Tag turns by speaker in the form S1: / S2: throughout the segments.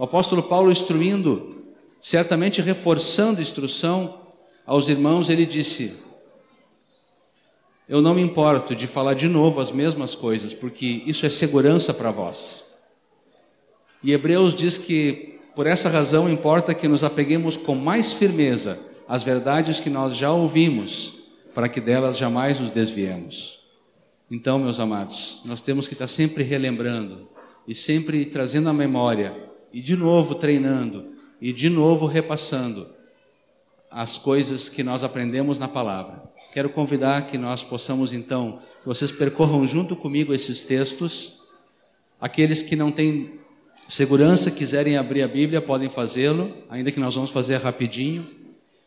S1: O apóstolo Paulo instruindo, certamente reforçando instrução aos irmãos, ele disse: Eu não me importo de falar de novo as mesmas coisas, porque isso é segurança para vós. E Hebreus diz que por essa razão importa que nos apeguemos com mais firmeza às verdades que nós já ouvimos, para que delas jamais nos desviemos. Então, meus amados, nós temos que estar sempre relembrando e sempre trazendo à memória e de novo treinando e de novo repassando as coisas que nós aprendemos na palavra. Quero convidar que nós possamos então, que vocês percorram junto comigo esses textos. Aqueles que não têm segurança, quiserem abrir a Bíblia, podem fazê-lo, ainda que nós vamos fazer rapidinho.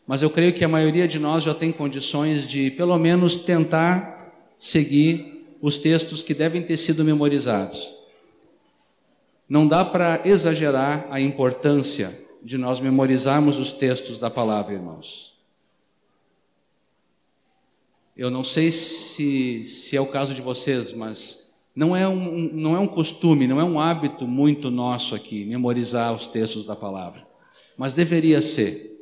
S1: Mas eu creio que a maioria de nós já tem condições de, pelo menos, tentar seguir os textos que devem ter sido memorizados. Não dá para exagerar a importância de nós memorizarmos os textos da palavra, irmãos. Eu não sei se, se é o caso de vocês, mas não é, um, não é um costume, não é um hábito muito nosso aqui, memorizar os textos da palavra. Mas deveria ser.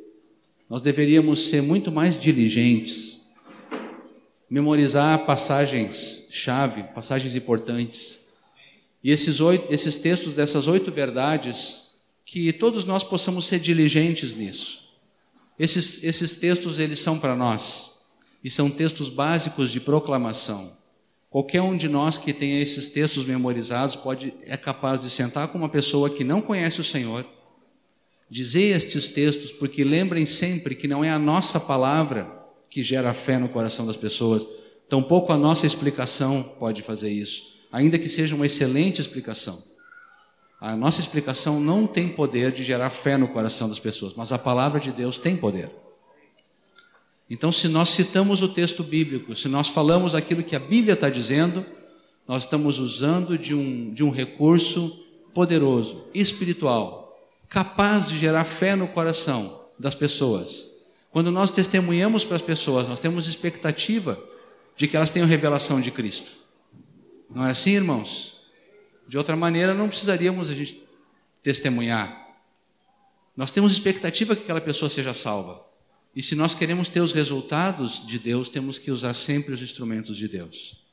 S1: Nós deveríamos ser muito mais diligentes, memorizar passagens-chave, passagens importantes e esses, oito, esses textos dessas oito verdades, que todos nós possamos ser diligentes nisso. Esses, esses textos, eles são para nós, e são textos básicos de proclamação. Qualquer um de nós que tenha esses textos memorizados pode, é capaz de sentar com uma pessoa que não conhece o Senhor, dizer estes textos, porque lembrem sempre que não é a nossa palavra que gera fé no coração das pessoas, tampouco a nossa explicação pode fazer isso ainda que seja uma excelente explicação. A nossa explicação não tem poder de gerar fé no coração das pessoas, mas a palavra de Deus tem poder. Então, se nós citamos o texto bíblico, se nós falamos aquilo que a Bíblia está dizendo, nós estamos usando de um, de um recurso poderoso, espiritual, capaz de gerar fé no coração das pessoas. Quando nós testemunhamos para as pessoas, nós temos expectativa de que elas tenham revelação de Cristo. Não é assim, irmãos? De outra maneira, não precisaríamos a gente testemunhar. Nós temos expectativa que aquela pessoa seja salva. E se nós queremos ter os resultados de Deus, temos que usar sempre os instrumentos de Deus.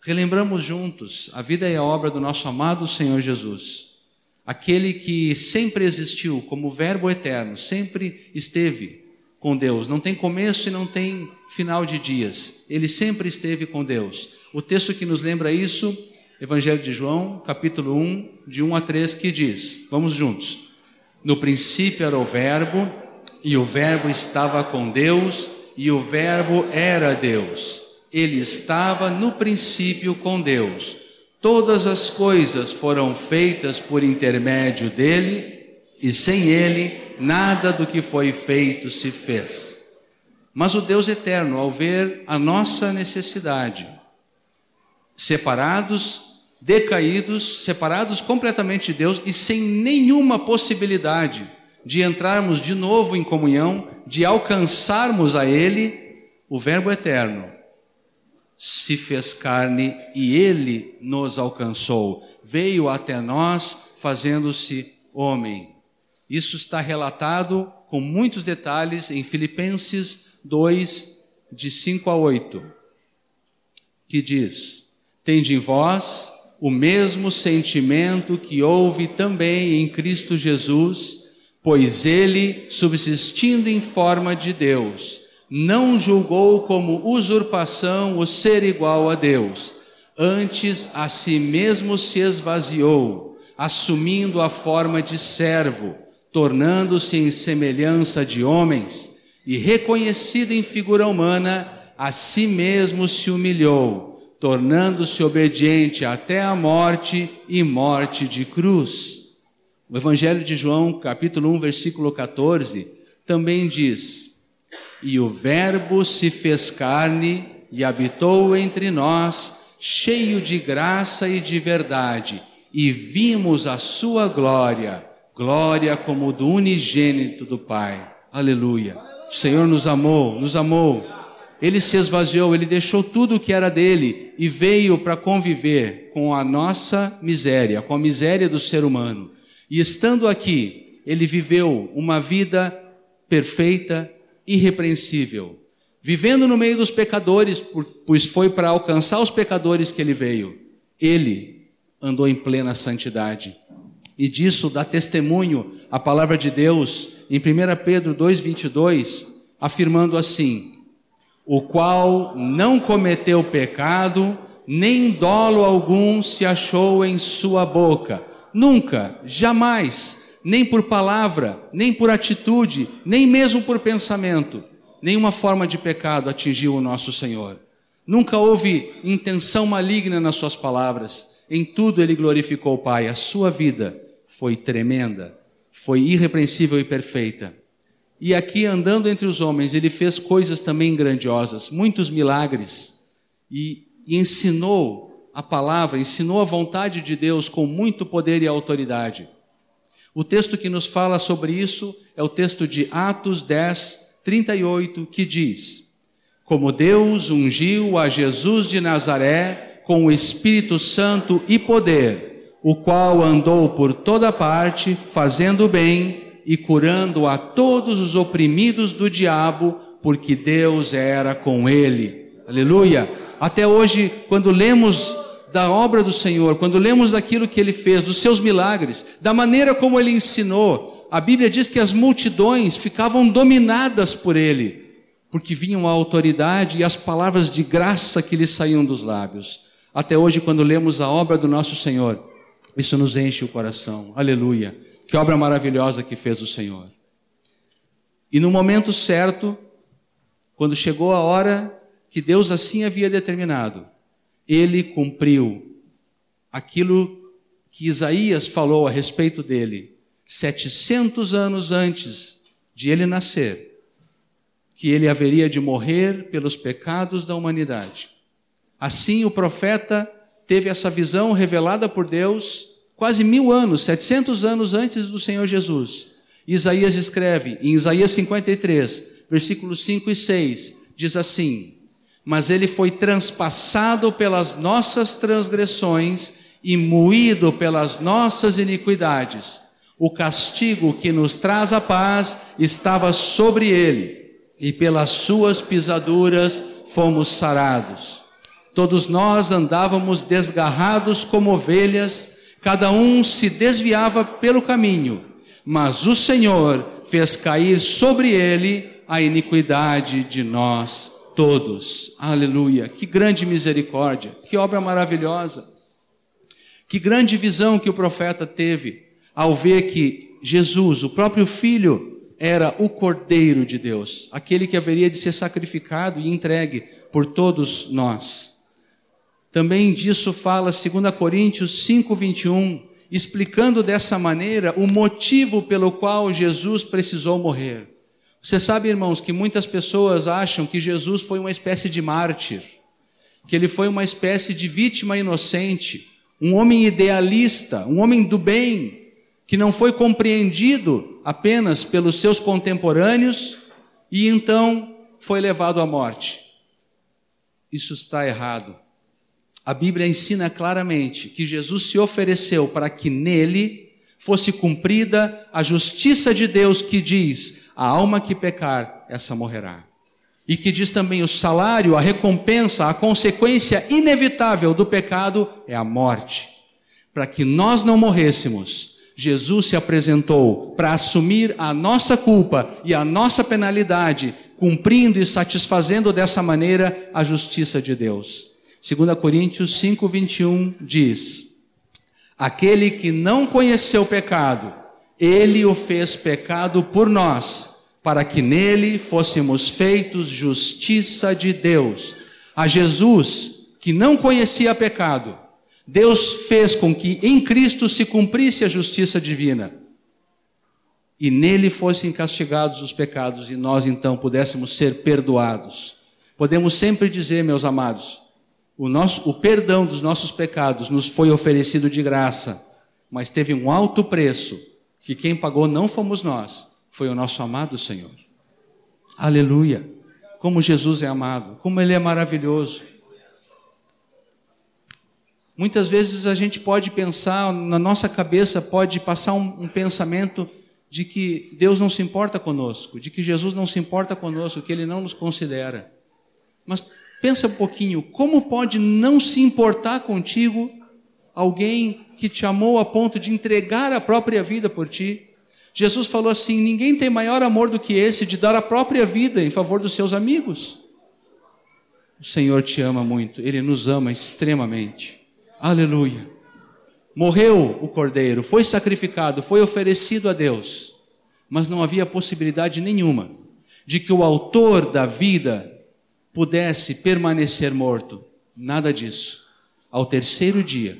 S1: Relembramos juntos a vida e a obra do nosso amado Senhor Jesus, aquele que sempre existiu como Verbo eterno, sempre esteve com Deus, não tem começo e não tem final de dias, ele sempre esteve com Deus. O texto que nos lembra isso, Evangelho de João, capítulo 1, de 1 a 3, que diz: Vamos juntos. No princípio era o Verbo, e o Verbo estava com Deus, e o Verbo era Deus. Ele estava no princípio com Deus. Todas as coisas foram feitas por intermédio dele, e sem ele, nada do que foi feito se fez. Mas o Deus eterno, ao ver a nossa necessidade, separados, decaídos, separados completamente de Deus e sem nenhuma possibilidade de entrarmos de novo em comunhão, de alcançarmos a Ele, o Verbo eterno se fez carne e Ele nos alcançou, veio até nós fazendo-se homem. Isso está relatado com muitos detalhes em Filipenses 2, de 5 a 8, que diz: Tende em vós o mesmo sentimento que houve também em Cristo Jesus, pois ele, subsistindo em forma de Deus, não julgou como usurpação o ser igual a Deus, antes a si mesmo se esvaziou, assumindo a forma de servo, tornando-se em semelhança de homens, e reconhecido em figura humana, a si mesmo se humilhou tornando-se obediente até a morte e morte de cruz. O Evangelho de João, capítulo 1, versículo 14, também diz: E o Verbo se fez carne e habitou entre nós, cheio de graça e de verdade, e vimos a sua glória, glória como do unigênito do Pai. Aleluia. O Senhor nos amou, nos amou ele se esvaziou, ele deixou tudo o que era dele e veio para conviver com a nossa miséria, com a miséria do ser humano. E estando aqui, ele viveu uma vida perfeita, irrepreensível, vivendo no meio dos pecadores, pois foi para alcançar os pecadores que ele veio. Ele andou em plena santidade. E disso dá testemunho a palavra de Deus em 1 Pedro 2,22, afirmando assim: O qual não cometeu pecado, nem dolo algum se achou em sua boca. Nunca, jamais, nem por palavra, nem por atitude, nem mesmo por pensamento, nenhuma forma de pecado atingiu o nosso Senhor. Nunca houve intenção maligna nas suas palavras. Em tudo ele glorificou o Pai. A sua vida foi tremenda, foi irrepreensível e perfeita. E aqui, andando entre os homens, ele fez coisas também grandiosas, muitos milagres, e, e ensinou a palavra, ensinou a vontade de Deus com muito poder e autoridade. O texto que nos fala sobre isso é o texto de Atos 10, 38, que diz: Como Deus ungiu a Jesus de Nazaré com o Espírito Santo e poder, o qual andou por toda parte, fazendo bem e curando a todos os oprimidos do diabo, porque Deus era com ele. Aleluia! Até hoje, quando lemos da obra do Senhor, quando lemos daquilo que ele fez, dos seus milagres, da maneira como ele ensinou, a Bíblia diz que as multidões ficavam dominadas por ele, porque vinham a autoridade e as palavras de graça que lhe saíam dos lábios. Até hoje, quando lemos a obra do nosso Senhor, isso nos enche o coração. Aleluia. Que obra maravilhosa que fez o Senhor. E no momento certo, quando chegou a hora que Deus assim havia determinado, ele cumpriu aquilo que Isaías falou a respeito dele, 700 anos antes de ele nascer, que ele haveria de morrer pelos pecados da humanidade. Assim, o profeta teve essa visão revelada por Deus quase mil anos, 700 anos antes do Senhor Jesus. Isaías escreve em Isaías 53, versículos 5 e 6, diz assim: Mas ele foi transpassado pelas nossas transgressões e moído pelas nossas iniquidades. O castigo que nos traz a paz estava sobre ele, e pelas suas pisaduras fomos sarados. Todos nós andávamos desgarrados como ovelhas, cada um se desviava pelo caminho, mas o Senhor fez cair sobre ele a iniquidade de nós todos. Aleluia! Que grande misericórdia, que obra maravilhosa. Que grande visão que o profeta teve ao ver que Jesus, o próprio Filho, era o Cordeiro de Deus, aquele que haveria de ser sacrificado e entregue por todos nós. Também disso fala 2 Coríntios 5:21, explicando dessa maneira o motivo pelo qual Jesus precisou morrer. Você sabe, irmãos, que muitas pessoas acham que Jesus foi uma espécie de mártir, que ele foi uma espécie de vítima inocente, um homem idealista, um homem do bem, que não foi compreendido apenas pelos seus contemporâneos e então foi levado à morte. Isso está errado. A Bíblia ensina claramente que Jesus se ofereceu para que nele fosse cumprida a justiça de Deus que diz: a alma que pecar, essa morrerá. E que diz também: o salário, a recompensa, a consequência inevitável do pecado é a morte. Para que nós não morrêssemos, Jesus se apresentou para assumir a nossa culpa e a nossa penalidade, cumprindo e satisfazendo dessa maneira a justiça de Deus. 2 Coríntios 5, 21 diz: Aquele que não conheceu pecado, ele o fez pecado por nós, para que nele fôssemos feitos justiça de Deus. A Jesus, que não conhecia pecado, Deus fez com que em Cristo se cumprisse a justiça divina. E nele fossem castigados os pecados e nós então pudéssemos ser perdoados. Podemos sempre dizer, meus amados, o, nosso, o perdão dos nossos pecados nos foi oferecido de graça, mas teve um alto preço, que quem pagou não fomos nós, foi o nosso amado Senhor. Aleluia! Como Jesus é amado, como Ele é maravilhoso. Muitas vezes a gente pode pensar, na nossa cabeça pode passar um, um, pensamento de que Deus não se importa conosco, de que Jesus não se importa conosco, que Ele não nos considera. Mas pensa um pouquinho, como pode não se importar contigo alguém que te amou a ponto de entregar a própria vida por ti? Jesus falou assim: ninguém tem maior amor do que esse de dar a própria vida em favor dos seus amigos. O Senhor te ama muito, Ele nos ama extremamente. Aleluia. Morreu o cordeiro, foi sacrificado, foi oferecido a Deus, mas não havia possibilidade nenhuma de que o autor da vida pudesse permanecer morto. Nada disso. Ao terceiro dia,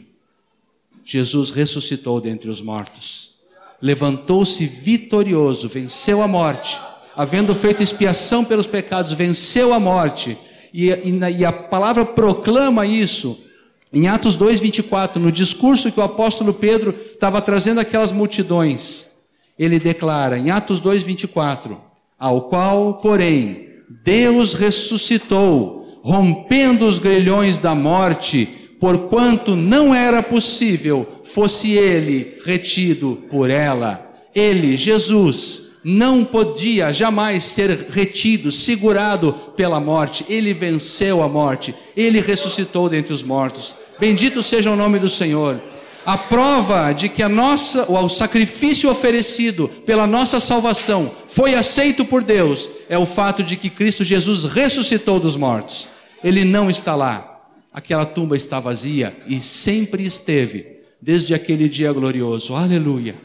S1: Jesus ressuscitou dentre os mortos. Levantou-se vitorioso, venceu a morte, havendo feito expiação pelos pecados, venceu a morte. E, e, e a palavra proclama isso em Atos 2:24, no discurso que o apóstolo Pedro estava trazendo aquelas multidões, ele declara em Atos 2:24, ao qual, porém, Deus ressuscitou, rompendo os grilhões da morte, porquanto não era possível fosse ele retido por ela. Ele, Jesus, não podia jamais ser retido, segurado pela morte. Ele venceu a morte. Ele ressuscitou dentre os mortos. Bendito seja o nome do Senhor. A prova de que a nossa, o sacrifício oferecido pela nossa salvação foi aceito por Deus é o fato de que Cristo Jesus ressuscitou dos mortos. Ele não está lá. Aquela tumba está vazia e sempre esteve, desde aquele dia glorioso. Aleluia.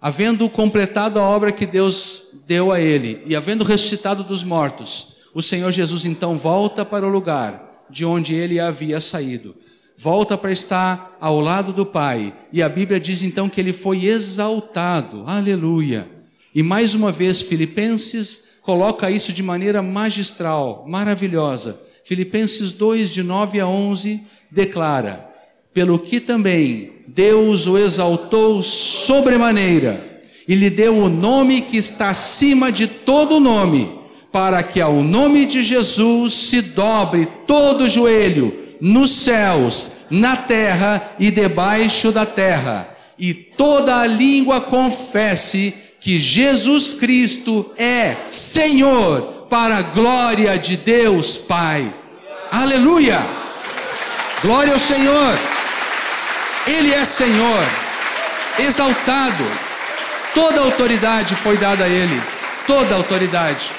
S1: Havendo completado a obra que Deus deu a ele e havendo ressuscitado dos mortos, o Senhor Jesus então volta para o lugar de onde ele havia saído. Volta para estar ao lado do Pai. E a Bíblia diz então que ele foi exaltado. Aleluia. E mais uma vez, Filipenses coloca isso de maneira magistral, maravilhosa. Filipenses 2, de 9 a 11, declara: Pelo que também Deus o exaltou sobremaneira, e lhe deu o nome que está acima de todo nome para que ao nome de Jesus se dobre todo o joelho, nos céus, na terra e debaixo da terra, e toda a língua confesse que Jesus Cristo é Senhor, para a glória de Deus Pai. Aleluia! Glória ao Senhor! Ele é Senhor, exaltado, toda autoridade foi dada a Ele, toda autoridade.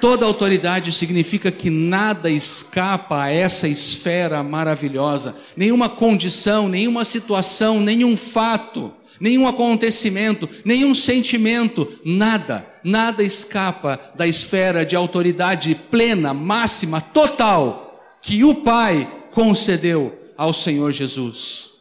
S1: Toda autoridade significa que nada escapa a essa esfera maravilhosa, nenhuma condição, nenhuma situação, nenhum fato, nenhum acontecimento, nenhum sentimento, nada, nada escapa da esfera de autoridade plena, máxima, total, que o Pai concedeu ao Senhor Jesus.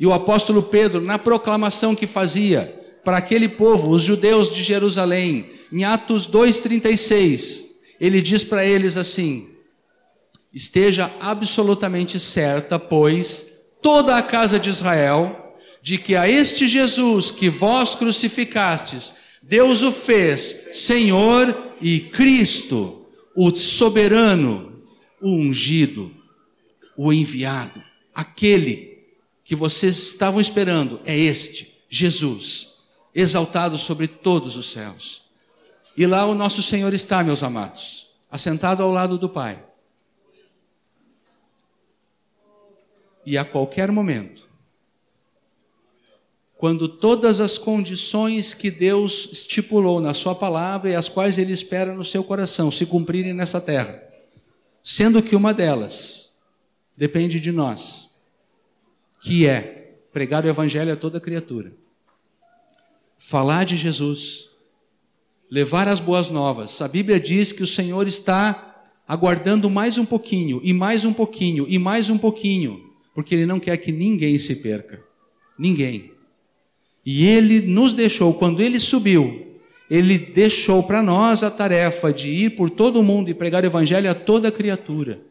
S1: E o apóstolo Pedro, na proclamação que fazia para aquele povo, os judeus de Jerusalém, em Atos 2,36, ele diz para eles assim: Esteja absolutamente certa, pois, toda a casa de Israel, de que a este Jesus que vós crucificastes, Deus o fez Senhor e Cristo, o soberano, o ungido, o enviado, aquele que vocês estavam esperando, é este, Jesus, exaltado sobre todos os céus. E lá o nosso Senhor está, meus amados, assentado ao lado do Pai. E a qualquer momento, quando todas as condições que Deus estipulou na Sua palavra e as quais Ele espera no seu coração se cumprirem nessa terra, sendo que uma delas depende de nós, que é pregar o Evangelho a toda criatura, falar de Jesus, levar as boas novas. A Bíblia diz que o Senhor está aguardando mais um pouquinho, e mais um pouquinho, e mais um pouquinho, porque Ele não quer que ninguém se perca. Ninguém. E Ele nos deixou, quando Ele subiu, Ele deixou para nós a tarefa de ir por todo o mundo e pregar o Evangelho a toda criatura.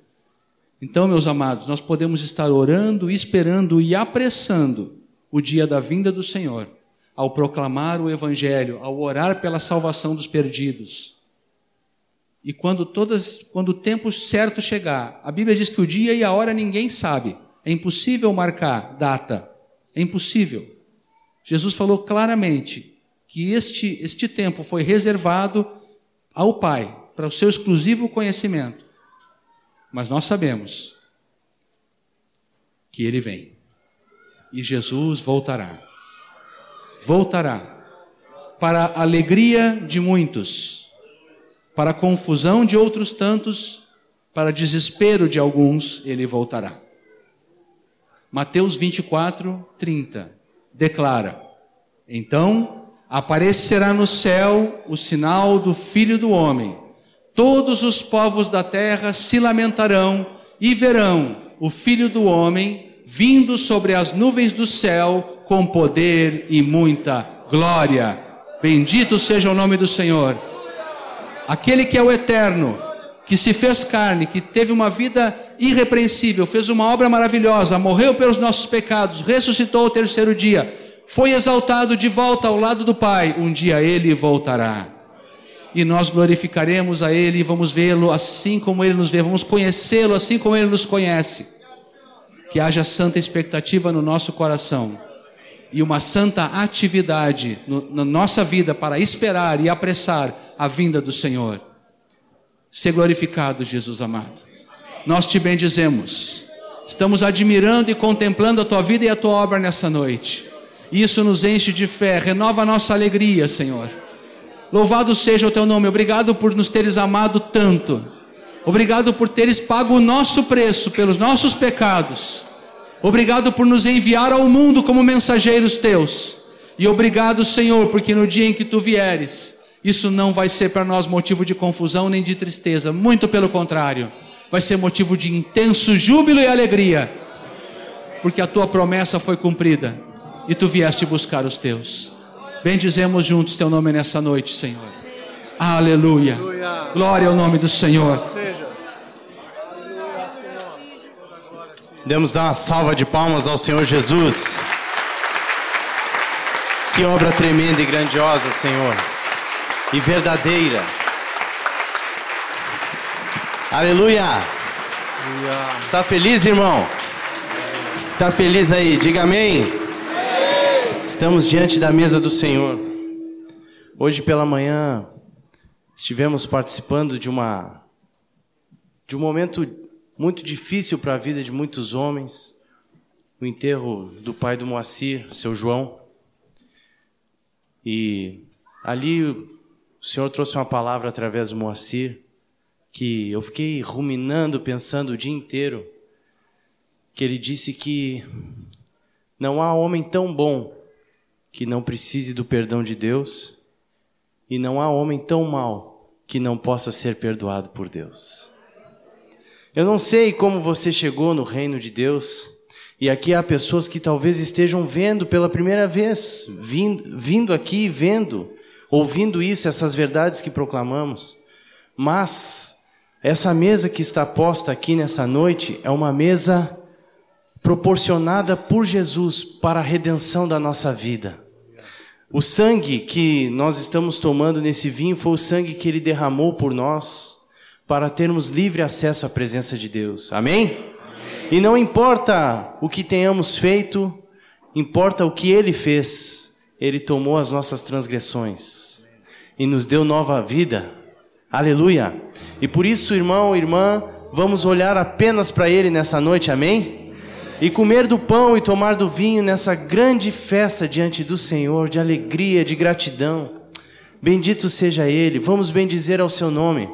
S1: Então, meus amados, nós podemos estar orando, esperando e apressando o dia da vinda do Senhor ao proclamar o Evangelho, ao orar pela salvação dos perdidos. E quando todas, quando o tempo certo chegar, a Bíblia diz que o dia e a hora ninguém sabe. É impossível marcar data. É impossível. Jesus falou claramente que este, este tempo foi reservado ao Pai, para o seu exclusivo conhecimento. Mas nós sabemos que ele vem. E Jesus voltará. Voltará para a alegria de muitos, para a confusão de outros tantos, para desespero de alguns, ele voltará. Mateus 24, 30 declara: Então aparecerá no céu o sinal do Filho do Homem. Todos os povos da terra se lamentarão e verão o Filho do Homem vindo sobre as nuvens do céu com poder e muita glória. Bendito seja o nome do Senhor. Aquele que é o eterno, que se fez carne, que teve uma vida irrepreensível, fez uma obra maravilhosa, morreu pelos nossos pecados, ressuscitou ao terceiro dia, foi exaltado de volta ao lado do Pai, um dia ele voltará. E nós glorificaremos a Ele e vamos vê-lo assim como Ele nos vê, vamos conhecê-lo assim como Ele nos conhece. Que haja santa expectativa no nosso coração e uma santa atividade no, na nossa vida para esperar e apressar a vinda do Senhor. Ser glorificado, Jesus amado. Nós te bendizemos. Estamos admirando e contemplando a tua vida e a tua obra nessa noite. Isso nos enche de fé, renova a nossa alegria, Senhor. Louvado seja o teu nome. Obrigado por nos teres amado tanto. Obrigado por teres pago o nosso preço pelos nossos pecados. Obrigado por nos enviar ao mundo como mensageiros teus. E obrigado, Senhor, porque no dia em que tu vieres, isso não vai ser para nós motivo de confusão nem de tristeza, muito pelo contrário, vai ser motivo de intenso júbilo e alegria, porque a tua promessa foi cumprida e tu vieste buscar os teus. Bendizemos juntos teu nome nessa noite, Senhor. Aleluia. Glória ao nome do Senhor.
S2: Demos dar uma salva de palmas ao Senhor Jesus. Que obra tremenda e grandiosa, Senhor e verdadeira. Aleluia. Aleluia. Está feliz, irmão? Está feliz aí? Diga amém. Estamos diante da mesa do Senhor. Hoje pela manhã estivemos participando de uma de um momento muito difícil para a vida de muitos homens, o enterro do pai do Moacir, seu João. E ali o Senhor trouxe uma palavra através do Moacir que eu fiquei ruminando, pensando o dia inteiro. Que ele disse que não há homem tão bom que não precise do perdão de Deus, e não há homem tão mau que não possa ser perdoado por Deus. Eu não sei como você chegou no reino de Deus, e aqui há pessoas que talvez estejam vendo pela primeira vez, vindo, vindo aqui, vendo ouvindo isso, essas verdades que proclamamos. Mas essa mesa que está posta aqui nessa noite é uma mesa proporcionada por Jesus para a redenção da nossa vida. O sangue que nós estamos tomando nesse vinho foi o sangue que ele derramou por nós para termos livre acesso à presença de Deus. Amém? Amém? E não importa o que tenhamos feito, importa o que ele fez. Ele tomou as nossas transgressões e nos deu nova vida. Aleluia. E por isso, irmão, irmã, vamos olhar apenas para Ele nessa noite, amém? E comer do pão e tomar do vinho nessa grande festa diante do Senhor, de alegria, de gratidão. Bendito seja Ele, vamos bendizer ao Seu nome.